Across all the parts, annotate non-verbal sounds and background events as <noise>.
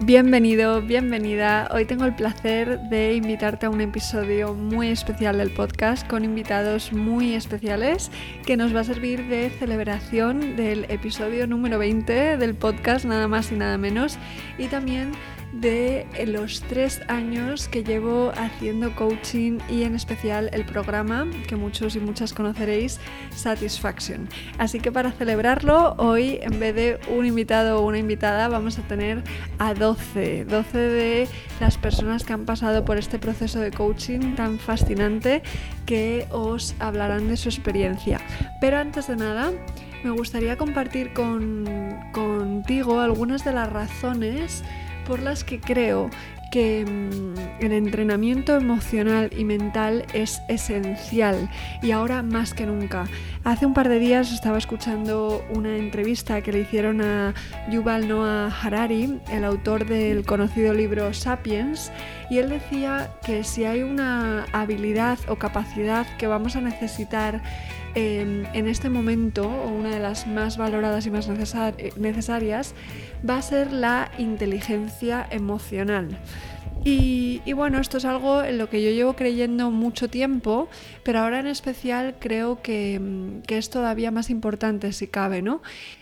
Bienvenido, bienvenida. Hoy tengo el placer de invitarte a un episodio muy especial del podcast con invitados muy especiales que nos va a servir de celebración del episodio número 20 del podcast, nada más y nada menos. Y también de los tres años que llevo haciendo coaching y en especial el programa que muchos y muchas conoceréis, Satisfaction. Así que para celebrarlo, hoy en vez de un invitado o una invitada, vamos a tener a 12, 12 de las personas que han pasado por este proceso de coaching tan fascinante que os hablarán de su experiencia. Pero antes de nada, me gustaría compartir contigo algunas de las razones por las que creo que mm, el entrenamiento emocional y mental es esencial y ahora más que nunca. Hace un par de días estaba escuchando una entrevista que le hicieron a Yuval Noah Harari, el autor del conocido libro Sapiens, y él decía que si hay una habilidad o capacidad que vamos a necesitar em, en este momento, una de las más valoradas y más necesarias, va a ser la inteligencia emocional. Y, bueno, esto es algo en lo que yo llevo creyendo mucho tiempo, pero ahora en especial creo que, que es todavía más importante si cabe, ¿no?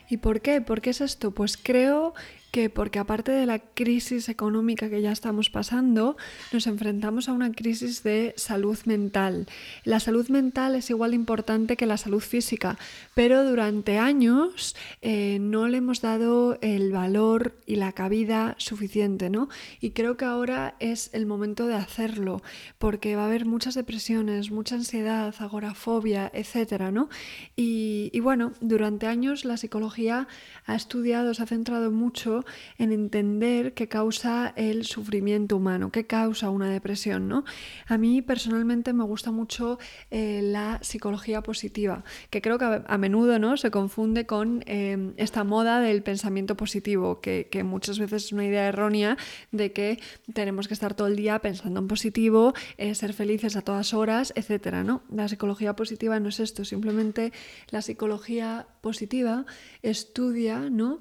¿Y por qué? ¿Por qué es esto? Pues creo porque aparte de la crisis económica que ya estamos pasando, nos enfrentamos a una crisis de salud mental. La salud mental es igual de importante que la salud física, pero durante años eh, no le hemos dado el valor y la cabida suficiente, ¿no? Y creo que ahora es el momento de hacerlo, porque va a haber muchas depresiones, mucha ansiedad, agorafobia, etcétera, ¿no? Y bueno, durante años la psicología ha estudiado, se ha centrado mucho en entender qué causa el sufrimiento humano, qué causa una depresión. ¿no? A mí personalmente me gusta mucho eh, la psicología positiva, que creo que a, menudo ¿no? se confunde con em, esta moda del pensamiento positivo, que, muchas veces es una idea errónea de que tenemos que estar todo el día pensando en positivo, eh, ser felices a todas horas, etc. ¿no? La psicología positiva no es esto, simplemente la psicología positiva estudia ¿no?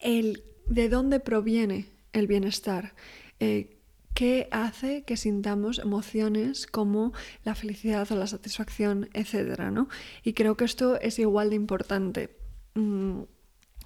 El de dónde proviene el bienestar. Eh, ¿Qué hace que sintamos emociones como la felicidad o la satisfacción, etcétera? ¿no? Y creo que esto es igual de importante. Mm,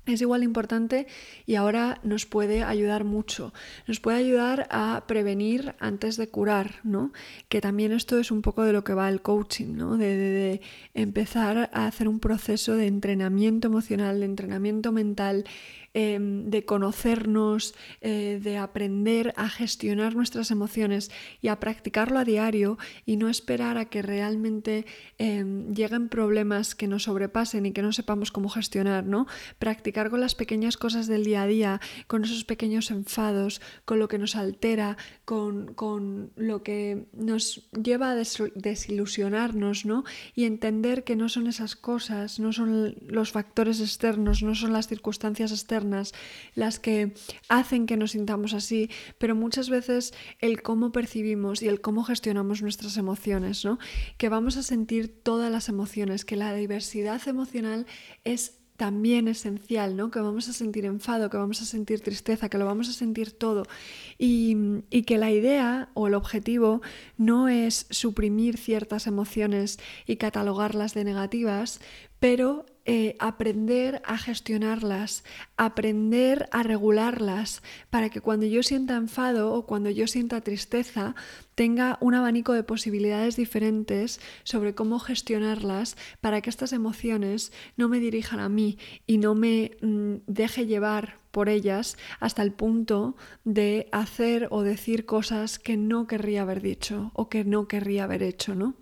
es igual de importante y ahora nos puede ayudar mucho. Nos puede ayudar a prevenir antes de curar, ¿no? Que también esto es un poco de lo que va el coaching, ¿no? De, empezar a hacer un proceso de entrenamiento emocional, de entrenamiento mental, em, de conocernos, eh, de aprender a gestionar nuestras emociones y a practicarlo a diario y no esperar a que realmente em, lleguen problemas que nos sobrepasen y que no sepamos cómo gestionar, ¿no? con las pequeñas cosas del día a día, con esos pequeños enfados, con lo que nos altera, con, lo que nos lleva a desilusionarnos, ¿no? Y entender que no son esas cosas, no son los factores externos, no son las circunstancias externas las que hacen que nos sintamos así, pero muchas veces el cómo percibimos y el cómo gestionamos nuestras emociones, ¿no? Que vamos a sentir todas las emociones, que la diversidad emocional es también esencial, ¿no? Que vamos a sentir enfado, que vamos a sentir tristeza, que lo vamos a sentir todo. Y, y, que la idea o el objetivo no es suprimir ciertas emociones y catalogarlas de negativas, pero eh, aprender a gestionarlas, aprender a regularlas, para que cuando yo sienta enfado o cuando yo sienta tristeza, tenga un abanico de posibilidades diferentes sobre cómo gestionarlas para que estas emociones no me dirijan a mí y no me mm, deje llevar por ellas hasta el punto de hacer o decir cosas que no querría haber dicho o que no querría haber hecho, ¿no?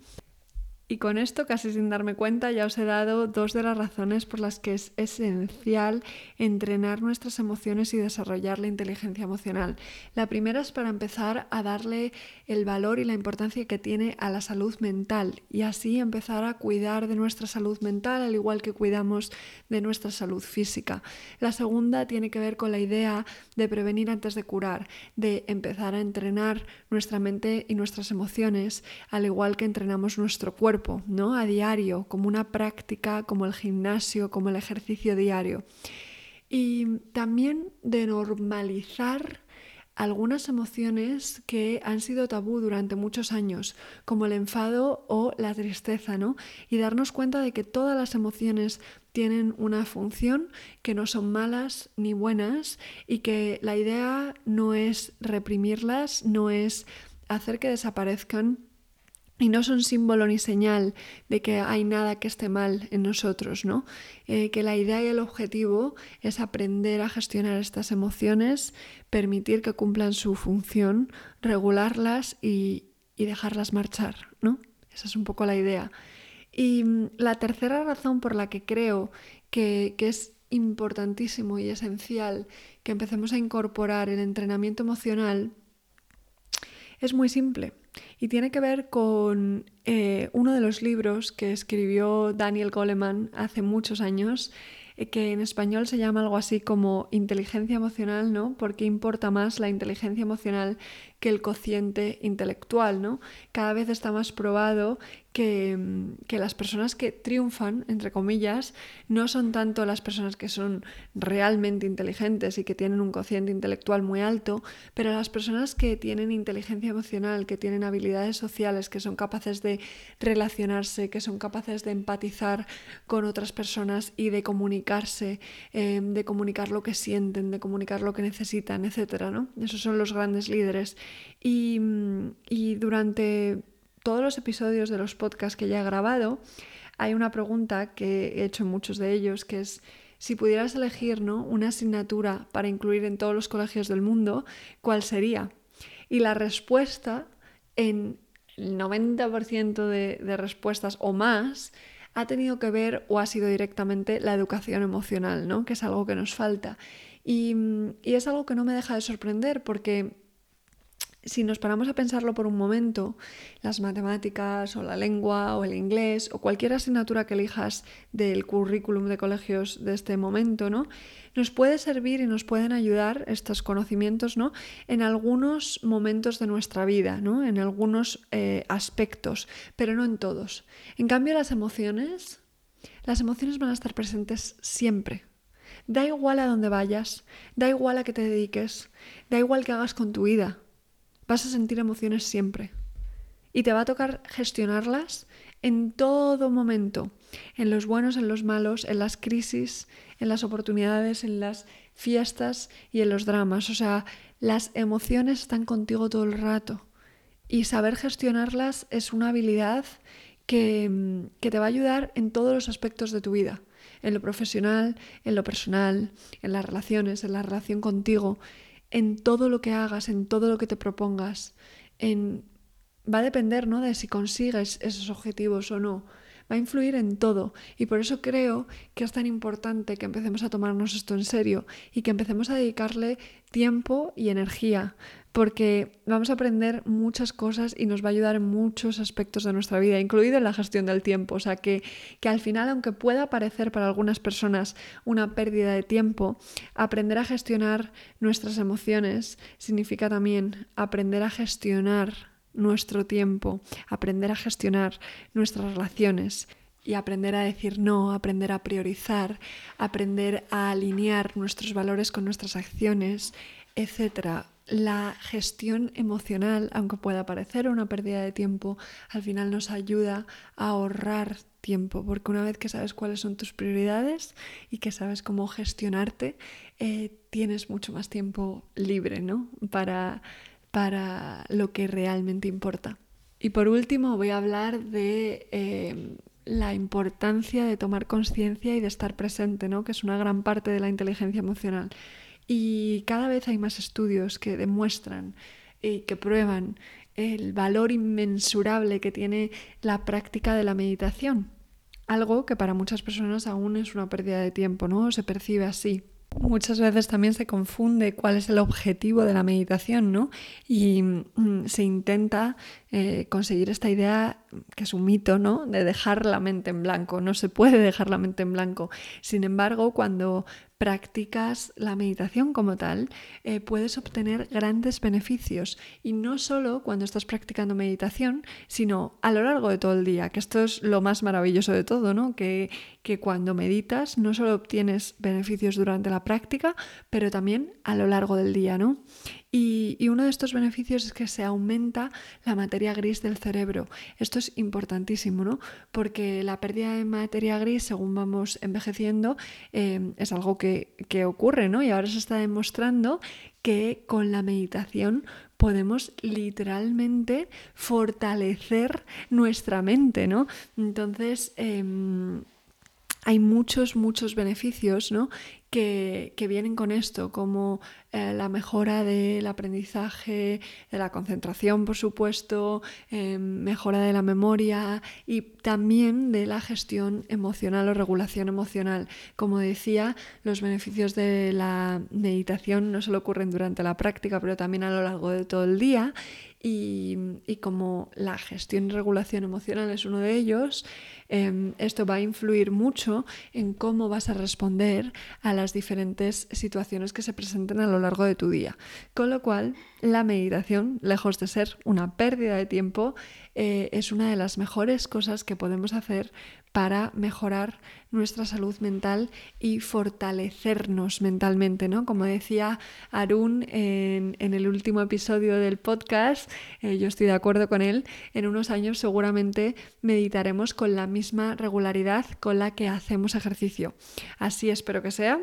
Y con esto, casi sin darme cuenta, ya os he dado dos de las razones por las que es esencial entrenar nuestras emociones y desarrollar la inteligencia emocional. La primera es para empezar a darle el valor y la importancia que tiene a la salud mental y así empezar a cuidar de nuestra salud mental al igual que cuidamos de nuestra salud física. La segunda tiene que ver con la idea de prevenir antes de curar, de empezar a entrenar nuestra mente y nuestras emociones al igual que entrenamos nuestro cuerpo ¿no? A diario, como una práctica, como el gimnasio, como el ejercicio diario. Y también de normalizar algunas emociones que han sido tabú durante muchos años, como el enfado o la tristeza, ¿no? Y darnos cuenta de que todas las emociones tienen una función, que no son malas ni buenas y que la idea no es reprimirlas, no es hacer que desaparezcan y no son símbolo ni señal de que hay nada que esté mal en nosotros, ¿no? Eh, que la idea y el objetivo es aprender a gestionar estas emociones, permitir que cumplan su función, regularlas y, dejarlas marchar, ¿no? Esa es un poco la idea. Y mm, la tercera razón por la que creo que, que es importantísimo y esencial que empecemos a incorporar el entrenamiento emocional es muy simple y tiene que ver con eh, uno de los libros que escribió Daniel Goleman hace muchos años, eh, que en español se llama algo así como inteligencia emocional, ¿no? Porque importa más la inteligencia emocional que el cociente intelectual, ¿no? Cada vez está más probado Mm, que, las personas que triunfan, entre comillas, no son tanto las personas que son realmente inteligentes y que tienen un cociente intelectual muy alto, pero las personas que tienen inteligencia emocional, que tienen habilidades sociales, que son capaces de relacionarse, que son capaces de empatizar con otras personas y de comunicarse, em, de comunicar lo que sienten, de comunicar lo que necesitan, etc. ¿no? Esos son los grandes líderes. Y, durante todos los episodios de los podcasts que ya he grabado, hay una pregunta que he hecho en muchos de ellos, que es si pudieras elegir ¿no? una asignatura para incluir en todos los colegios del mundo, ¿cuál sería? Y la respuesta, en el 90% de, de respuestas o más, ha tenido que ver o ha sido directamente la educación emocional, ¿no? que es algo que nos falta. Y, y es algo que no me deja de sorprender porque si nos paramos a pensarlo por un momento, las matemáticas o la lengua o el inglés o cualquier asignatura que elijas del currículum de colegios de este momento, ¿no? Nos puede servir y nos pueden ayudar estos conocimientos, ¿no? En algunos momentos de nuestra vida, ¿no? En algunos eh, aspectos, pero no en todos. En cambio, las emociones, las emociones van a estar presentes siempre. Da igual a dónde vayas, da igual a qué te dediques, da igual qué hagas con tu vida Vas a sentir emociones siempre. Y te va a tocar gestionarlas en todo momento, en los buenos, en los malos, en las crisis, en las oportunidades, en las fiestas y en los dramas. O sea, las emociones están contigo todo el rato. Y saber gestionarlas es una habilidad que, que, te va a ayudar en todos los aspectos de tu vida, en lo profesional, en lo personal, en las relaciones, en la relación contigo, en todo lo que hagas, en todo lo que te propongas, en... va a depender ¿no? de si consigues esos objetivos o no. Va a influir en todo y por eso creo que es tan importante que empecemos a tomarnos esto en serio y que empecemos a dedicarle tiempo y energía porque vamos a aprender muchas cosas y nos va a ayudar en muchos aspectos de nuestra vida, incluido en la gestión del tiempo. O sea, que, que al final, aunque pueda parecer para algunas personas una pérdida de tiempo, aprender a gestionar nuestras emociones significa también aprender a gestionar nuestro tiempo, aprender a gestionar nuestras relaciones y aprender a decir no, aprender a priorizar, aprender a alinear nuestros valores con nuestras acciones, etc la gestión emocional, aunque pueda parecer una pérdida de tiempo, al final nos ayuda a ahorrar tiempo, porque una vez que sabes cuáles son tus prioridades y que sabes cómo gestionarte, eh, tienes mucho más tiempo libre ¿no? para, para lo que realmente importa. Y por último voy a hablar de eh, la importancia de tomar conciencia y de estar presente, ¿no? que es una gran parte de la inteligencia emocional. Y cada vez hay más estudios que demuestran y que prueban el valor inmensurable que tiene la práctica de la meditación. Algo que para muchas personas aún es una pérdida de tiempo, ¿no? Se percibe así. Muchas veces también se confunde cuál es el objetivo de la meditación, ¿no? Y mm, se intenta eh, conseguir esta idea, que es un mito, ¿no? De dejar la mente en blanco. No se puede dejar la mente en blanco. Sin embargo, cuando practicas la meditación como tal, eh, puedes obtener grandes beneficios. Y no solo cuando estás practicando meditación, sino a lo largo de todo el día, que esto es lo más maravilloso de todo, ¿no? Que, que cuando meditas no solo obtienes beneficios durante la práctica, pero también a lo largo del día, ¿no? Y, uno de estos beneficios es que se aumenta la materia gris del cerebro. Esto es importantísimo, ¿no? Porque la pérdida de materia gris, según vamos envejeciendo, eh, es algo que, que ocurre, ¿no? Y ahora se está demostrando que con la meditación podemos literalmente fortalecer nuestra mente, ¿no? Entonces, em, hay muchos, muchos beneficios ¿no? Que, vienen con esto, como eh, la mejora del aprendizaje, de la concentración, por supuesto, eh, mejora de la memoria y también de la gestión emocional o regulación emocional. Como decía, los beneficios de la meditación no solo ocurren durante la práctica, pero también a lo largo de todo el día. Y, y como la gestión y regulación emocional es uno de ellos, Em, esto va a influir mucho en cómo vas a responder a las diferentes situaciones que se presenten a lo largo de tu día. Con lo cual, la meditación, lejos de ser una pérdida de tiempo, eh, es una de las mejores cosas que podemos hacer para mejorar nuestra salud mental y fortalecernos mentalmente, ¿no? Como decía Arun en, el último episodio del podcast, eh, yo estoy de acuerdo con él, en unos años seguramente meditaremos con la misma regularidad con la que hacemos ejercicio. Así espero que sea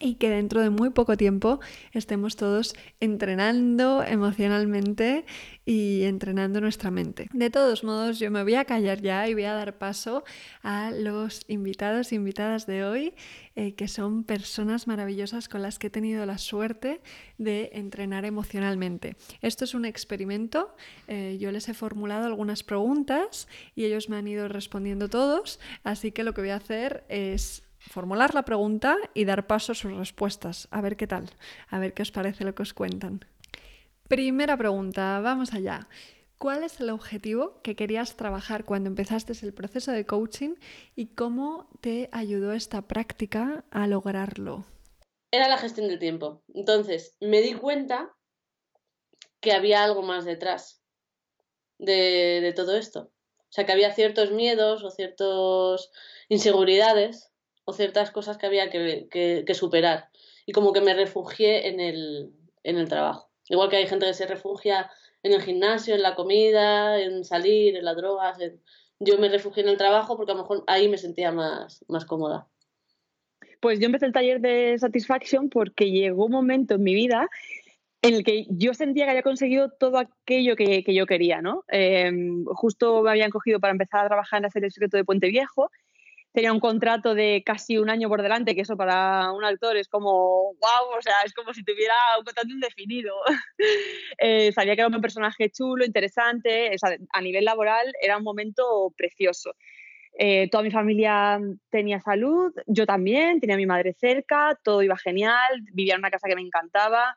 y que dentro de muy poco tiempo estemos todos entrenando emocionalmente y entrenando nuestra mente. De todos modos, yo me voy a callar ya y voy a dar paso a los invitados e invitadas de hoy, eh, que son personas maravillosas con las que he tenido la suerte de entrenar emocionalmente. Esto es un experimento, eh, yo les he formulado algunas preguntas y ellos me han ido respondiendo todos, así que lo que voy a hacer es formular la pregunta y dar paso a sus respuestas. A ver qué tal, a ver qué os parece lo que os cuentan. Primera pregunta, vamos allá. ¿Cuál es el objetivo que querías trabajar cuando empezaste el proceso de coaching y cómo te ayudó esta práctica a lograrlo? Era la gestión del tiempo. Entonces, me di cuenta que había algo más detrás de, todo esto. O sea, que había ciertos miedos o ciertas inseguridades o ciertas cosas que había que, superar. Y como que me refugié en el, en el trabajo. Igual que hay gente que se refugia en el gimnasio, en la comida, en salir, en las drogas. Yo me refugié en el trabajo porque a lo mejor ahí me sentía más, más cómoda. Pues yo empecé el taller de Satisfaction porque llegó un momento en mi vida en el que yo sentía que había conseguido todo aquello que, yo quería, ¿no? Em, justo me habían cogido para empezar a trabajar en la serie Secreto de Puente Viejo tenía un contrato de casi un año por delante, que eso para un actor es como, wow, o sea, es como si tuviera un contrato indefinido. <laughs> eh, sabía que era un personaje chulo, interesante, a nivel laboral era un momento precioso. Eh, toda mi familia tenía salud, yo también, tenía a mi madre cerca, todo iba genial, vivía en una casa que me encantaba.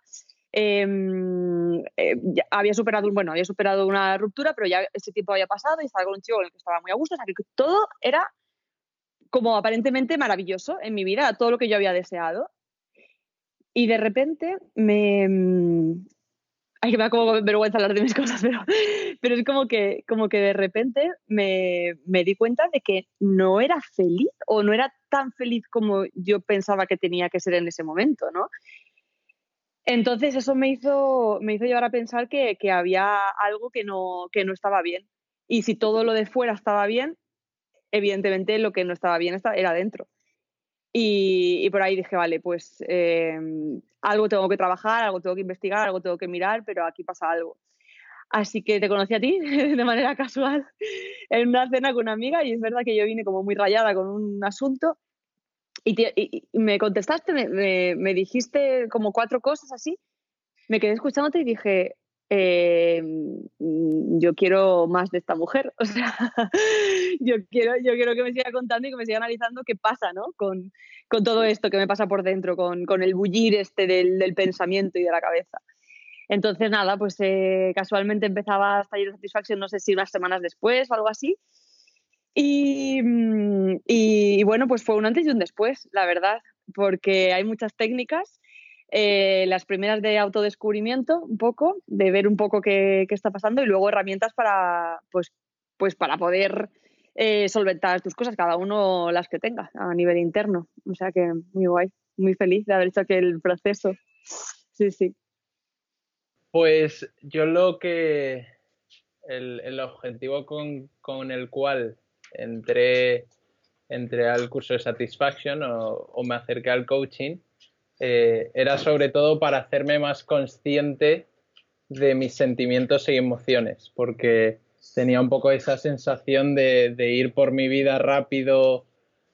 Em, eh, había superado bueno había superado una ruptura pero ya ese tiempo había pasado y estaba con un chico con el que estaba muy a gusto o sea que todo era como aparentemente maravilloso en mi vida, todo lo que yo había deseado. Y de repente me... Mm, ay, que me da como vergüenza hablar de mis <laughs> cosas, pero, pero es como que, como que de repente me, me di cuenta de que no era feliz o no era tan feliz como yo pensaba que tenía que ser en ese momento, ¿no? Entonces eso me hizo, me hizo llevar a pensar que, que había algo que no, que no estaba bien. Y si todo lo de fuera estaba bien, evidentemente lo que no estaba bien era dentro. Y, por ahí dije, vale, pues eh, algo tengo que trabajar, algo tengo que investigar, algo tengo que mirar, pero aquí pasa algo. Así que te conocí a ti <laughs> de manera casual en una cena con una amiga y es verdad que yo vine como muy rayada con un asunto y, me contestaste, me, me, dijiste como cuatro cosas así, me quedé escuchándote y dije, eh, mm, yo quiero más de esta mujer. <laughs> O sea, yo quiero, yo quiero que me siga contando y que me siga analizando qué pasa, ¿no? Con, con todo esto que me pasa por dentro, con, con el bullir este del, del, pensamiento y de la cabeza. Entonces, nada, pues eh, casualmente empezaba Taller de Satisfacción, no sé si unas semanas después o algo así. Y, mm, y, y bueno, pues fue un antes y un después, la verdad, porque hay muchas técnicas eh, las primeras de autodescubrimiento, un poco, de ver un poco qué, qué está pasando y luego herramientas para, pues, pues para poder eh, solventar tus cosas, cada uno las que tenga a nivel interno. O sea que muy guay, muy feliz de haber hecho aquel proceso. Sí, sí. Pues yo lo que, el, el objetivo con, con, el cual entré, entré al curso de Satisfaction o, o me acerqué al coaching eh, era sobre todo para hacerme más consciente de mis sentimientos y emociones, porque tenía un poco esa sensación de, de ir por mi vida rápido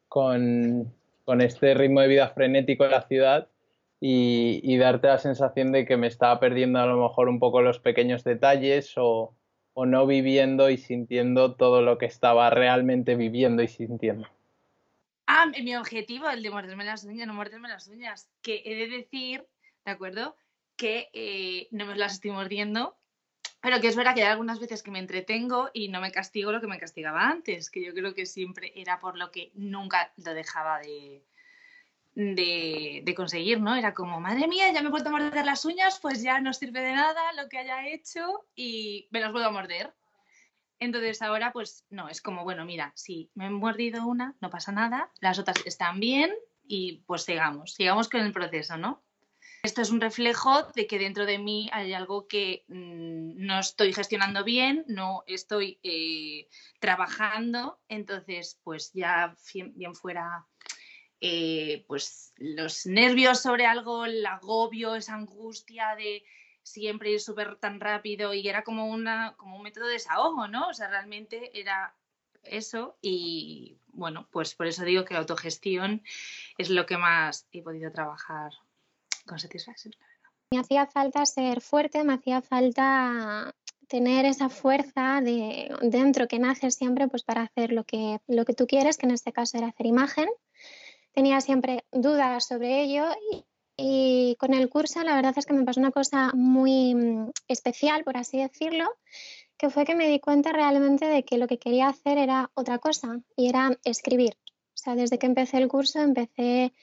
con, con, este ritmo de vida frenético en la ciudad y, darte la sensación de que me estaba perdiendo a lo mejor un poco los pequeños detalles o no viviendo y sintiendo todo lo que estaba realmente viviendo y sintiendo. Ah, mi objetivo, el de morderme las uñas, no morderme las uñas. Que he de decir, ¿de acuerdo? Que eh, no me las estoy mordiendo, pero que es verdad que hay algunas veces que me entretengo y no me castigo lo que me castigaba antes, que yo creo que siempre era por lo que nunca lo dejaba de, de, de conseguir, ¿no? Era como, madre mía, ya me he vuelto a morder las uñas, pues ya no sirve de nada lo que haya hecho y me las vuelvo a morder. Entonces ahora pues no, es como, bueno, mira, si me he mordido una, no pasa nada, las otras están bien y pues sigamos, sigamos con el proceso, ¿no? Esto es un reflejo de que dentro de mí hay algo que mmm, no estoy gestionando bien, no estoy eh, trabajando, entonces pues ya bien fuera eh, pues los nervios sobre algo, el agobio, esa angustia de siempre ir súper tan rápido y era como, una, como un método de desahogo, ¿no? O sea, realmente era eso y bueno, pues por eso digo que autogestión es lo que más he podido trabajar con satisfacción. Me hacía falta ser fuerte, me hacía falta tener esa fuerza de dentro que nace siempre pues para hacer lo que, lo que tú quieres, que en este caso era hacer imagen. Tenía siempre dudas sobre ello y, y con el curso la verdad es que me pasó una cosa muy mm, especial, por así decirlo, que fue que me di cuenta realmente de que lo que quería hacer era otra cosa y era escribir. O sea, desde que empecé el curso empecé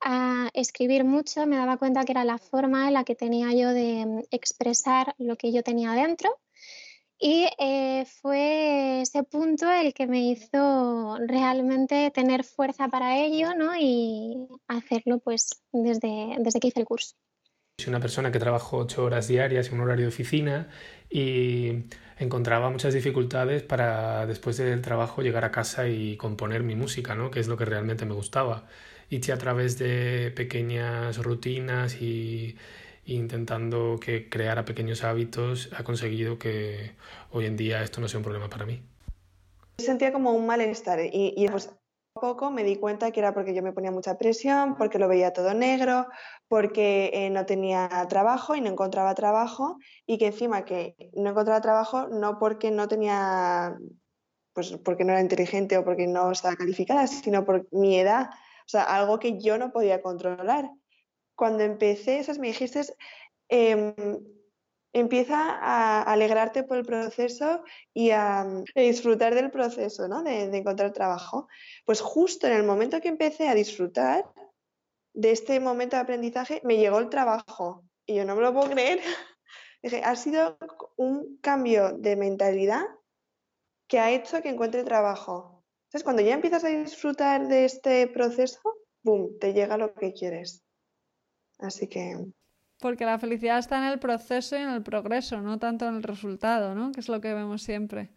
a escribir mucho, me daba cuenta que era la forma en la que tenía yo de mm, expresar lo que yo tenía dentro y eh, fue ese punto el que me hizo realmente tener fuerza para ello ¿no? y hacerlo pues desde, desde que hice el curso. Soy una persona que trabajo ocho horas diarias en un horario de oficina y encontraba muchas dificultades para después del trabajo llegar a casa y componer mi música, ¿no? que es lo que realmente me gustaba. Y a través de pequeñas rutinas y intentando que creara pequeños hábitos, ha conseguido que hoy en día esto no sea un problema para mí. Sentía como un malestar y, y pues poco me di cuenta que era porque yo me ponía mucha presión, porque lo veía todo negro, porque eh, no tenía trabajo y no encontraba trabajo y que encima que no encontraba trabajo no porque no tenía, pues porque no era inteligente o porque no estaba calificada, sino por mi edad, o sea, algo que yo no podía controlar cuando empecé, esas me dijiste, eh, empieza a alegrarte por el proceso y a, a disfrutar del proceso, ¿no? De, de, encontrar trabajo. Pues justo en el momento que empecé a disfrutar de este momento de aprendizaje, me llegó el trabajo. Y yo no me lo puedo creer. <laughs> Dije, ha sido un cambio de mentalidad que ha hecho que encuentre trabajo. Entonces, cuando ya empiezas a disfrutar de este proceso, ¡boom!, te llega lo que quieres. Así que... Porque la felicidad está en el proceso y en el progreso, no tanto en el resultado, ¿no? Que es lo que vemos siempre.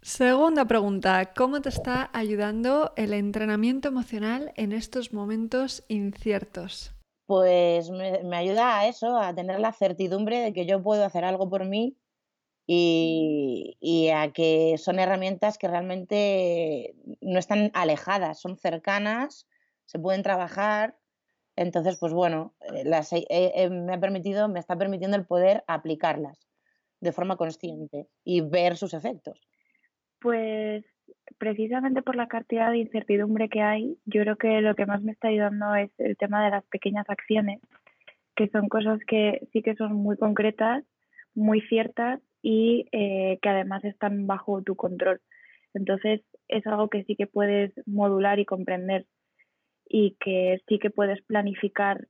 Segunda pregunta, ¿cómo te está ayudando el entrenamiento emocional en estos momentos inciertos? Pues me, me, ayuda a eso, a tener la certidumbre de que yo puedo hacer algo por mí y, y a que son herramientas que realmente no están alejadas, son cercanas, se pueden trabajar entonces, pues bueno, las, eh, eh, me ha permitido, me está permitiendo el poder aplicarlas. de forma consciente y ver sus efectos. Pues precisamente por la cantidad de incertidumbre que hay, yo creo que lo que más me está ayudando es el tema de las pequeñas acciones, que son cosas que sí que son muy concretas, muy ciertas y eh, que además están bajo tu control. Entonces es algo que sí que puedes modular y comprender y que sí que puedes planificar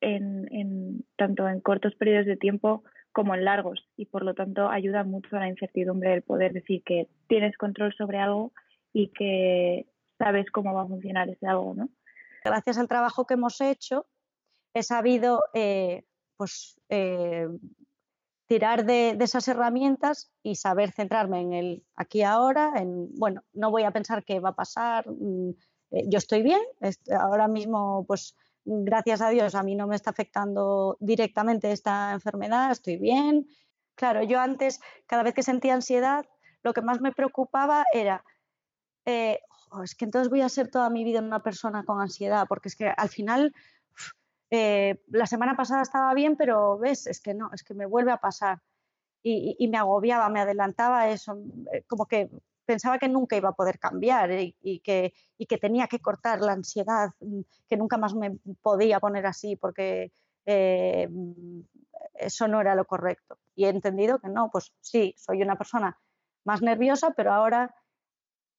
en, en, tanto en cortos periodos de tiempo como en largos y por lo tanto ayuda mucho a la incertidumbre del poder decir que tienes control sobre algo y que sabes cómo va a funcionar ese algo, ¿no? Gracias al trabajo que hemos hecho he sabido eh, pues eh, tirar de, esas herramientas y saber centrarme en el aquí ahora, en, bueno, no voy a pensar qué va a pasar, mm, eh, yo estoy bien, ahora mismo, pues gracias a Dios, a mí no me está afectando directamente esta enfermedad, estoy bien. Claro, yo antes, cada vez que sentía ansiedad, lo que más me preocupaba era, eh, es que entonces voy a ser toda mi vida una persona con ansiedad, porque es que al final eh, la semana pasada estaba bien, pero ves, es que no, es que me vuelve a pasar. Y, me agobiaba, me adelantaba eso, como que pensaba que nunca iba a poder cambiar y, que, tenía que cortar la ansiedad, mm, que nunca más me podía poner así porque eh, eso no era lo correcto. Y he entendido que no, pues sí, soy una persona más nerviosa, pero ahora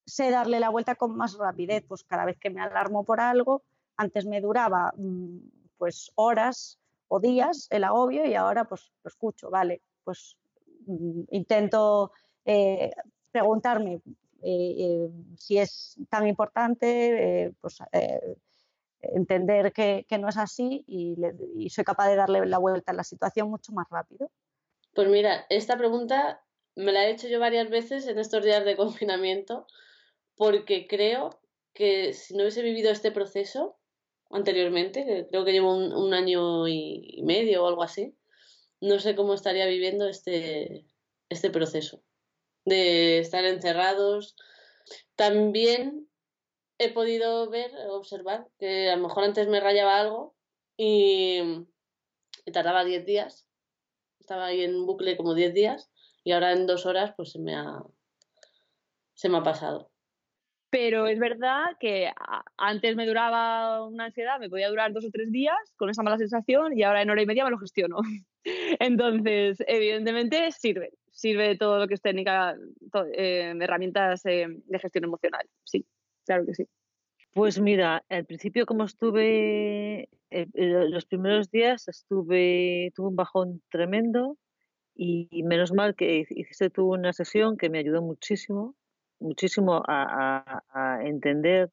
sé darle la vuelta con más rapidez, pues cada vez que me alarmo por algo, antes me duraba mm, pues horas o días el agobio y ahora pues lo escucho, vale, pues mm, intento eh, preguntarme eh, eh, si es tan importante, pues entender que, no es así y, soy capaz de darle la vuelta a la situación mucho más rápido. Pues mira, esta pregunta me la he hecho yo varias veces en estos días de confinamiento porque creo que si no hubiese vivido este proceso, anteriormente, creo que llevo un, año y medio o algo así. No sé cómo estaría viviendo este, este proceso de estar encerrados. También he podido ver, observar, que a lo mejor antes me rayaba algo y, tardaba 10 días. Estaba ahí en bucle como 10 días y ahora en dos horas pues se me ha, se me ha pasado. Pero es verdad que antes me duraba una ansiedad, me podía durar dos o tres días con esa mala sensación y ahora en hora y media me lo gestiono. <laughs> Entonces, evidentemente sirve, sirve todo lo que es técnica, eh, herramientas eh, de gestión emocional. Sí, claro que sí. Pues mira, al principio como estuve, eh, los primeros días estuve, tuve un bajón tremendo y menos mal que hiciste tú una sesión que me ayudó muchísimo muchísimo a, entender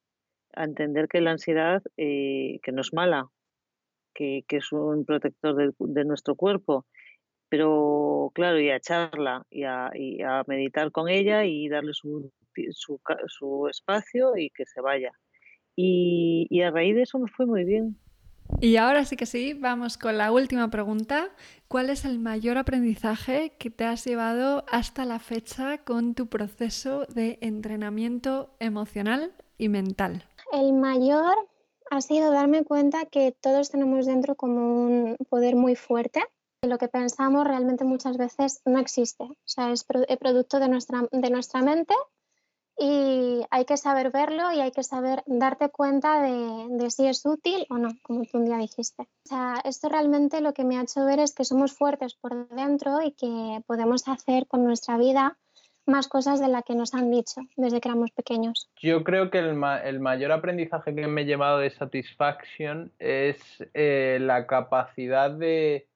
a entender que la ansiedad que no es mala, que, es un protector de, nuestro cuerpo, pero claro, y a echarla y a, meditar con ella y darle su, su, espacio y que se vaya. Y, y a raíz de eso me fue muy bien. Y ahora sí que sí, vamos con la última pregunta. ¿Cuál es el mayor aprendizaje que te has llevado hasta la fecha con tu proceso de entrenamiento emocional y mental? El mayor ha sido darme cuenta que todos tenemos dentro como un poder muy fuerte. Lo que pensamos realmente muchas veces no existe. O sea, es producto de nuestra, de nuestra mente y hay que saber verlo y hay que saber darte cuenta de, si es útil o no, como tú un día dijiste. O sea, esto realmente lo que me ha hecho ver es que somos fuertes por dentro y que podemos hacer con nuestra vida más cosas de las que nos han dicho desde que éramos pequeños. Yo creo que el, el mayor aprendizaje que me he llevado de Satisfaction es eh, la capacidad de,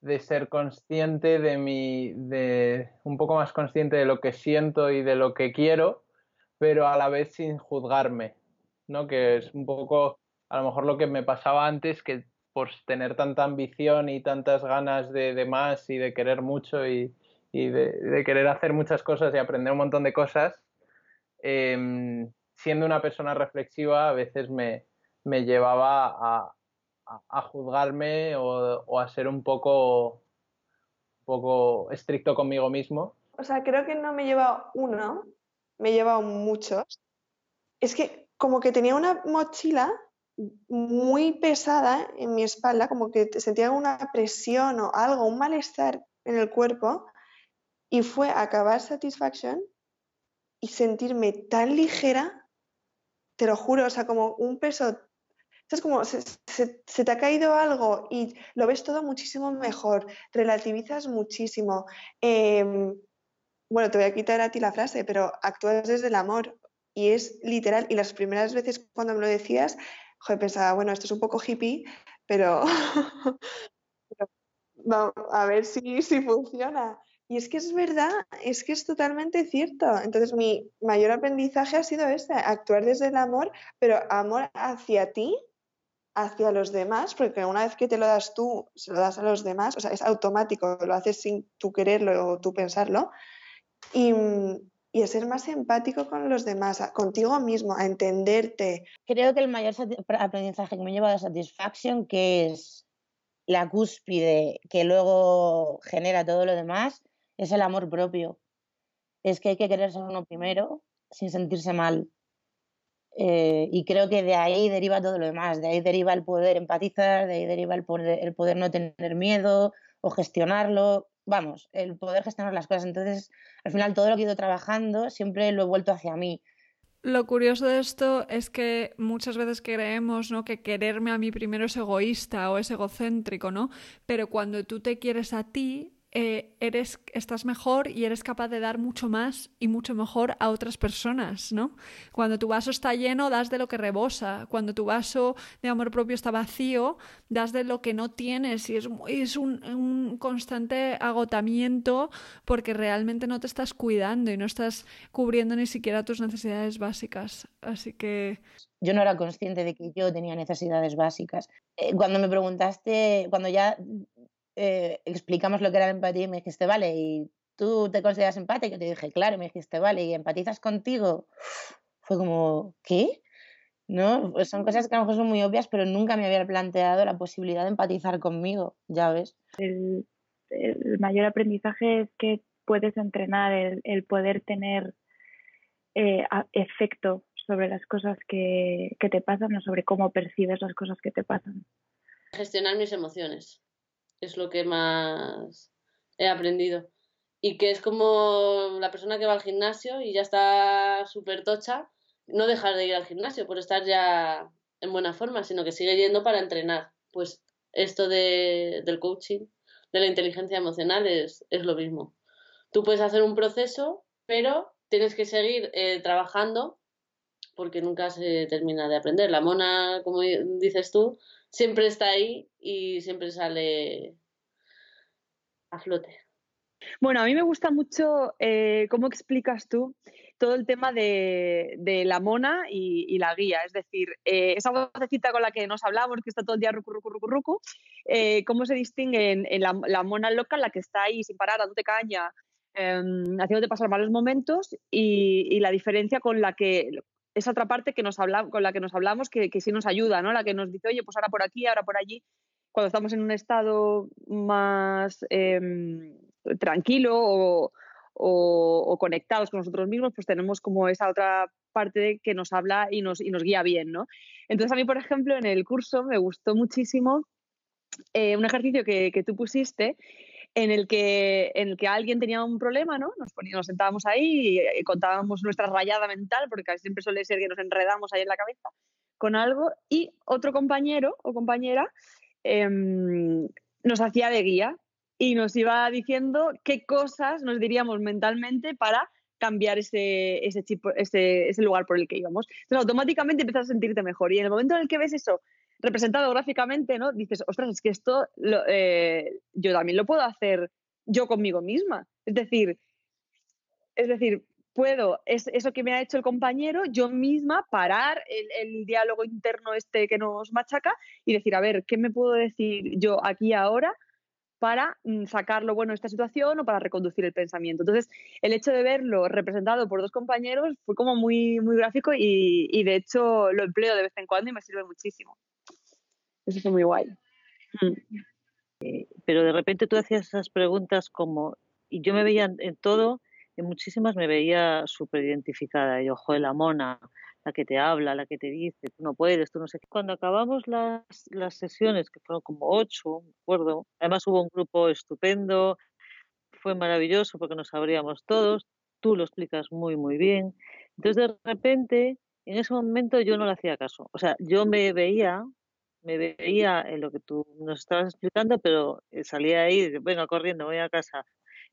de ser consciente de mi, de un poco más consciente de lo que siento y de lo que quiero, pero a la vez sin juzgarme, ¿no? Que es un poco a lo mejor lo que me pasaba antes, que por tener tanta ambición y tantas ganas de, más y de querer mucho y, de, querer hacer muchas cosas y aprender un montón de cosas, em, siendo una persona reflexiva a veces me, me llevaba a, a, juzgarme o, a ser un poco, poco estricto conmigo mismo. O sea, creo que no me lleva uno, me he llevado muchos. Es que como que tenía una mochila muy pesada en mi espalda, como que sentía una presión o algo, un malestar en el cuerpo, Y fue acabar Satisfaction y sentirme tan ligera, te lo juro, o sea, como un peso es como se, te ha caído algo y lo ves todo muchísimo mejor, relativizas muchísimo. Em, bueno, te voy a quitar a ti la frase, pero actúas desde el amor y es literal. Y las primeras veces cuando me lo decías, joder, pensaba, bueno, esto es un poco hippie, pero, <laughs> a ver si, si funciona. Y es que es verdad, es que es totalmente cierto. Entonces mi mayor aprendizaje ha sido este, actuar desde el amor, pero amor hacia ti hacia los demás, porque una vez que te lo das tú, se lo das a los demás, o sea, es automático, lo haces sin tú quererlo o tú pensarlo, y, y a ser más empático con los demás, contigo mismo, a entenderte. Creo que el mayor aprendizaje que me lleva a Satisfaction, que es la cúspide que luego genera todo lo demás, es el amor propio. Es que hay que quererse uno primero sin sentirse mal. Eh, y creo que de ahí deriva todo lo demás, de ahí deriva el poder empatizar, de ahí deriva el poder, el poder no tener miedo o gestionarlo, vamos, el poder gestionar las cosas. Entonces, al final todo lo que he ido trabajando siempre lo he vuelto hacia mí. Lo curioso de esto es que muchas veces creemos ¿no? que quererme a mí primero es egoísta o es egocéntrico, ¿no? Pero cuando tú te quieres a ti, eh, eres, estás mejor y eres capaz de dar mucho más y mucho mejor a otras personas, ¿no? Cuando tu vaso está lleno, das de lo que rebosa. Cuando tu vaso de amor propio está vacío, das de lo que no tienes y es, un constante agotamiento porque realmente no te estás cuidando y no estás cubriendo ni siquiera tus necesidades básicas. Así que... Yo no era consciente de que yo tenía necesidades básicas. Eh, cuando me preguntaste, cuando ya eh, explicamos lo que era la empatía y me dijiste, vale, ¿y tú te consideras empático? Y te dije, claro, y me dijiste, vale, ¿y empatizas contigo? <sighs> Fue como, ¿qué? ¿No? Pues son cosas que a lo mejor son muy obvias, pero nunca me había planteado la posibilidad de empatizar conmigo, ya ves. El, mayor aprendizaje es que puedes entrenar el, poder tener eh, efecto sobre las cosas que, que te pasan o sobre cómo percibes las cosas que te pasan. Gestionar mis emociones es lo que más he aprendido. Y que es como la persona que va al gimnasio y ya está súper tocha, no dejar de ir al gimnasio por estar ya en buena forma, sino que sigue yendo para entrenar. Pues esto de, del coaching, de la inteligencia emocional, es, es lo mismo. Tú puedes hacer un proceso, pero tienes que seguir eh, trabajando porque nunca se termina de aprender. La mona, como dices tú, siempre está ahí y siempre sale a flote. Bueno, a mí me gusta mucho eh, cómo explicas tú todo el tema de, la mona y, la guía. Es decir, eh, esa vocecita con la que nos hablamos, que está todo el día rucu, rucu, rucu, rucu, eh, cómo se distingue en, la, mona loca, la que está ahí sin parar, dándote caña, em, haciéndote pasar malos momentos, y, la diferencia con la que esa otra parte que nos habla, con la que nos hablamos que, que sí nos ayuda, ¿no? La que nos dice, oye, pues ahora por aquí, ahora por allí. Cuando estamos en un estado más em, tranquilo o, o, conectados con nosotros mismos, pues tenemos como esa otra parte que nos habla y nos, y nos guía bien, ¿no? Entonces a mí, por ejemplo, en el curso me gustó muchísimo eh, un ejercicio que, que, tú pusiste en el que, en el que alguien tenía un problema, ¿no? Nos, poníamos, nos sentábamos ahí y, contábamos nuestra rayada mental, porque siempre suele ser que nos enredamos ahí en la cabeza con algo, y otro compañero o compañera em, nos hacía de guía y nos iba diciendo qué cosas nos diríamos mentalmente para cambiar ese, ese, ese, ese lugar por el que íbamos. Entonces, automáticamente empiezas a sentirte mejor. Y en el momento en el que ves eso representado gráficamente, ¿no? Dices, ostras, es que esto eh, yo también lo puedo hacer yo conmigo misma. Es decir, es decir, puedo, es eso que me ha hecho el compañero, yo misma parar el, el, diálogo interno este que nos machaca y decir, a ver, ¿qué me puedo decir yo aquí ahora para mm, sacar lo bueno de esta situación o para reconducir el pensamiento? Entonces, el hecho de verlo representado por dos compañeros fue como muy, muy gráfico y, y de hecho lo empleo de vez en cuando y me sirve muchísimo. Eso muy guay. Mm. Eh, pero de repente tú hacías esas preguntas como, y yo me veía en todo, en muchísimas me veía súper identificada. Yo, joder, la mona, la que te habla, la que te dice, tú no puedes, tú no sé qué. Cuando acabamos las, las sesiones, que fueron como ocho, me acuerdo, además hubo un grupo estupendo, fue maravilloso porque nos abríamos todos, tú lo explicas muy, muy bien. Entonces, de repente, en ese momento yo no le hacía caso. O sea, yo me veía, me veía en lo que tú nos estabas explicando, pero eh, salía ahí, venga, corriendo, voy a casa.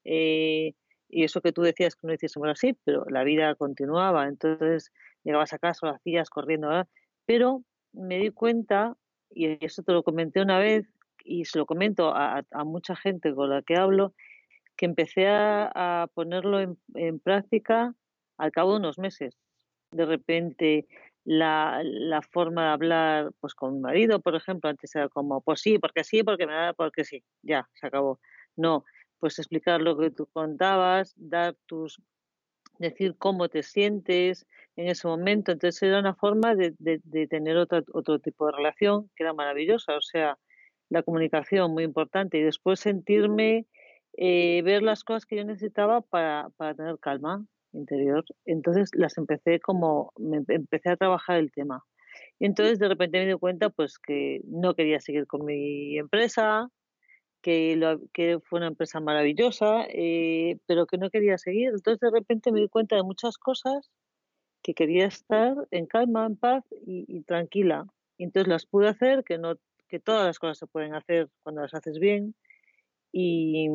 Eh, y eso que tú decías que no hiciésemos así, pero la vida continuaba. Entonces, llegabas a casa, lo hacías corriendo, pero me di cuenta, y eso te lo comenté una vez, y se lo comento a, mucha gente con la que hablo, que empecé a, ponerlo en, práctica al cabo de unos meses. De repente, la, la, forma de hablar pues con mi marido, por ejemplo, antes era como, pues sí, porque sí, porque me da, porque sí, ya, se acabó. No, pues explicar lo que tú contabas, dar tus decir cómo te sientes en ese momento. Entonces era una forma de, de, tener otro, otro tipo de relación que era maravillosa. O sea, la comunicación muy importante y después sentirme, eh, ver las cosas que yo necesitaba para, para tener calma interior. Entonces las empecé como, me empecé a trabajar el tema. Y entonces de repente me di cuenta pues que no quería seguir con mi empresa, que, lo, que fue una empresa maravillosa, eh, pero que no quería seguir. Entonces de repente me di cuenta de muchas cosas que quería estar en calma, en paz y, y tranquila. Y entonces las pude hacer, que no que todas las cosas se pueden hacer cuando las haces bien. Y,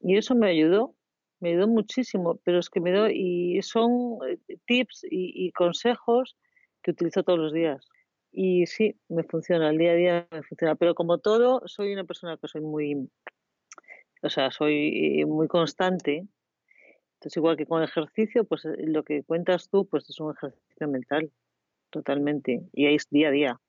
y eso me ayudó, me ayudó muchísimo, pero es que me dio, y son eh, tips y, y, consejos que utilizo todos los días. Y sí, me funciona, el día a día me funciona, pero como todo, soy una persona que soy muy, o sea, soy muy constante. Entonces, igual que con ejercicio, pues eh, lo que cuentas tú, pues es un ejercicio mental, totalmente, y ahí es día a día.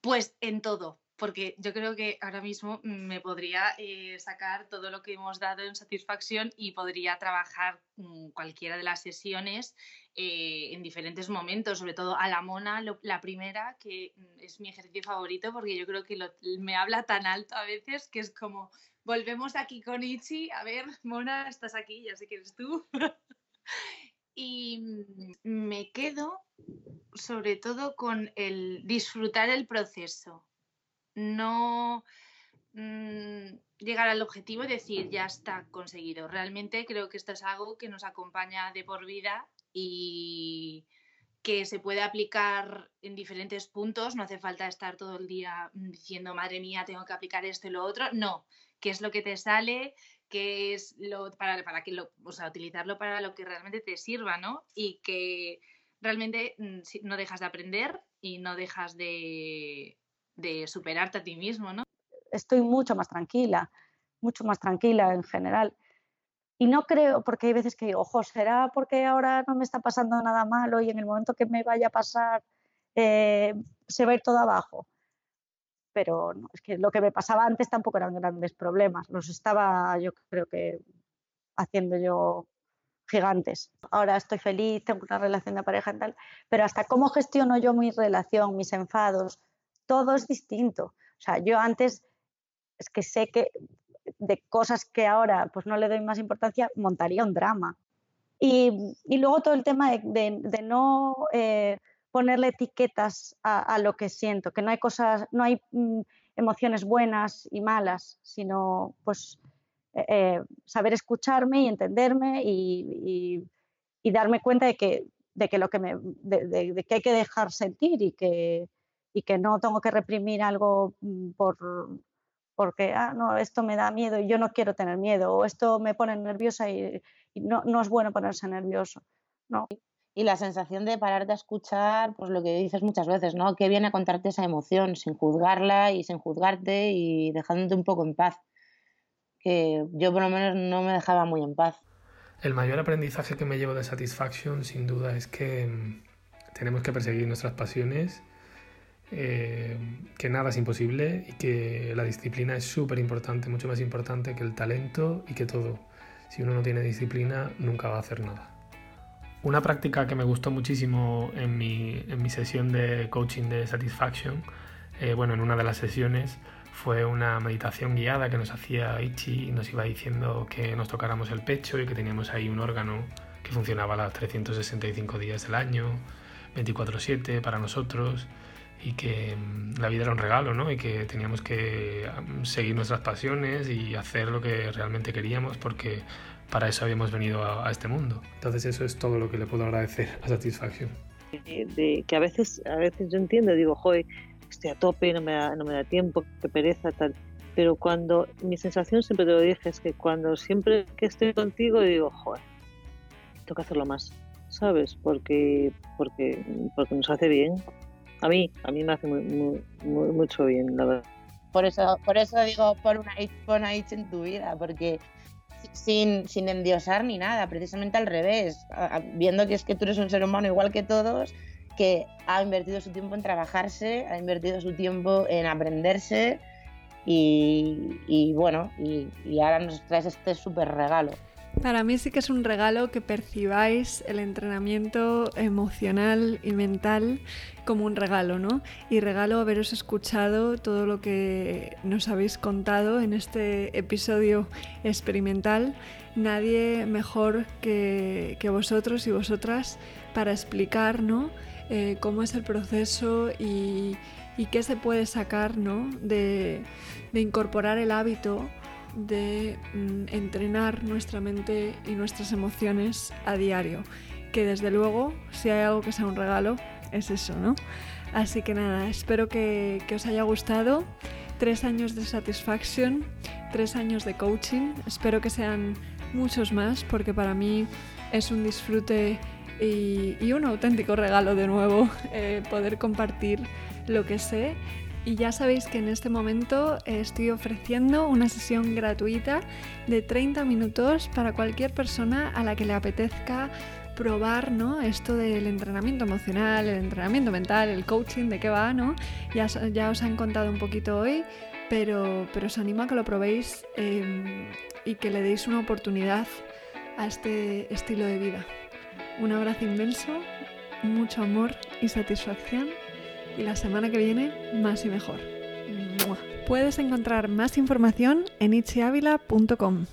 Pues en todo, porque yo creo que ahora mismo me podría eh, sacar todo lo que hemos dado en satisfacción y podría trabajar mm, cualquiera de las sesiones eh, en diferentes momentos, sobre todo a la mona, la primera, que mm, es mi ejercicio favorito porque yo creo que me habla tan alto a veces que es como, volvemos aquí con Ichi, a ver, mona, estás aquí, ya sé que eres tú. <laughs> y mm, me quedo sobre todo con el disfrutar el proceso no mm, llegar al objetivo y decir ya está conseguido. Realmente creo que esto es algo que nos acompaña de por vida y que se puede aplicar en diferentes puntos. No hace falta estar todo el día diciendo, madre mía, tengo que aplicar esto y lo otro. No, qué es lo que te sale, qué es lo para, para que lo, o sea, utilizarlo para lo que realmente te sirva, ¿no? Y que realmente mm, no dejas de aprender y no dejas de, de superarte a ti mismo, ¿no? Estoy mucho más tranquila, mucho más tranquila en general. Y no creo, porque hay veces que digo, ojo, ¿será porque ahora no me está pasando nada malo y en el momento que me vaya a pasar eh, se va a ir todo abajo? Pero no, es que lo que me pasaba antes tampoco eran grandes problemas, los estaba yo creo que haciendo yo gigantes. Ahora estoy feliz, tengo una relación de pareja y tal, pero hasta cómo gestiono yo mi relación, mis enfados, todo es distinto. O sea, yo antes es que sé que de cosas que ahora pues no le doy más importancia, montaría un drama. Y, luego todo el tema de, no eh, ponerle etiquetas a, lo que siento, que no hay cosas, no hay mm, emociones buenas y malas, sino pues eh, eh, saber escucharme y entenderme y, darme cuenta de que, de que lo que me, de, que hay que dejar sentir y que, y que no tengo que reprimir algo mm, por, porque, ah, no, esto me da miedo y yo no quiero tener miedo, o esto me pone nerviosa y, no, no, es bueno ponerse nervioso. ¿no? Y la sensación de pararte a escuchar, pues lo que dices muchas veces, ¿no? Que viene a contarte esa emoción sin juzgarla y sin juzgarte y dejándote un poco en paz. Que yo por lo menos no me dejaba muy en paz. El mayor aprendizaje que me llevo de Satisfaction, sin duda, es que mm, tenemos que perseguir nuestras pasiones eh, que nada es imposible y que la disciplina es súper importante, mucho más importante que el talento y que todo. Si uno no tiene disciplina, nunca va a hacer nada. Una práctica que me gustó muchísimo en mi, en mi sesión de coaching de Satisfaction, eh, bueno, en una de las sesiones, fue una meditación guiada que nos hacía Ichi y nos iba diciendo que nos tocáramos el pecho y que teníamos ahí un órgano que funcionaba a los 365 días del año, 24/7 para nosotros y que mm, la vida era un regalo, ¿no? Y que teníamos que seguir nuestras pasiones y hacer lo que realmente queríamos porque para eso habíamos venido a, este mundo. Entonces eso es todo lo que le puedo agradecer a Satisfaction. De, que a veces, a veces yo entiendo, digo, joder, estoy a tope, no me da, no me da tiempo, qué pereza, tal. Pero cuando, mi sensación siempre te lo dije, es que cuando siempre que estoy contigo digo, joder, tengo que hacerlo más, ¿sabes? Porque, porque, porque nos hace bien. A mí, a mí me hace muy, mucho bien, la verdad. Por eso, por eso digo, por una, por una en tu vida, porque sin, sin endiosar ni nada, precisamente al revés, viendo que es que tú eres un ser humano igual que todos, que ha invertido su tiempo en trabajarse, ha invertido su tiempo en aprenderse y, bueno, y, y, ahora nos traes este súper regalo. Para mí sí que es un regalo que percibáis el entrenamiento emocional y mental como un regalo, ¿no? Y regalo haberos escuchado todo lo que nos habéis contado en este episodio experimental. Nadie mejor que, vosotros y vosotras para explicar, ¿no? Eh, cómo es el proceso y, qué se puede sacar, ¿no? De, de incorporar el hábito de mm, entrenar nuestra mente y nuestras emociones a diario. Que desde luego, si hay algo que sea un regalo, es eso, ¿no? Así que nada, espero que, que os haya gustado. Tres años de satisfacción, tres años de coaching. Espero que sean muchos más porque para mí es un disfrute y, un auténtico regalo de nuevo <laughs> eh, poder compartir lo que sé y ya sabéis que en este momento estoy ofreciendo una sesión gratuita de 30 minutos para cualquier persona a la que le apetezca probar ¿no? esto del entrenamiento emocional, el entrenamiento mental, el coaching, de qué va, ¿no? Ya, ya os han contado un poquito hoy, pero, pero os animo a que lo probéis em, y que le deis una oportunidad a este estilo de vida. Un abrazo inmenso, mucho amor y satisfacción y la semana que viene más y mejor. Puedes encontrar más información en itziavila.com.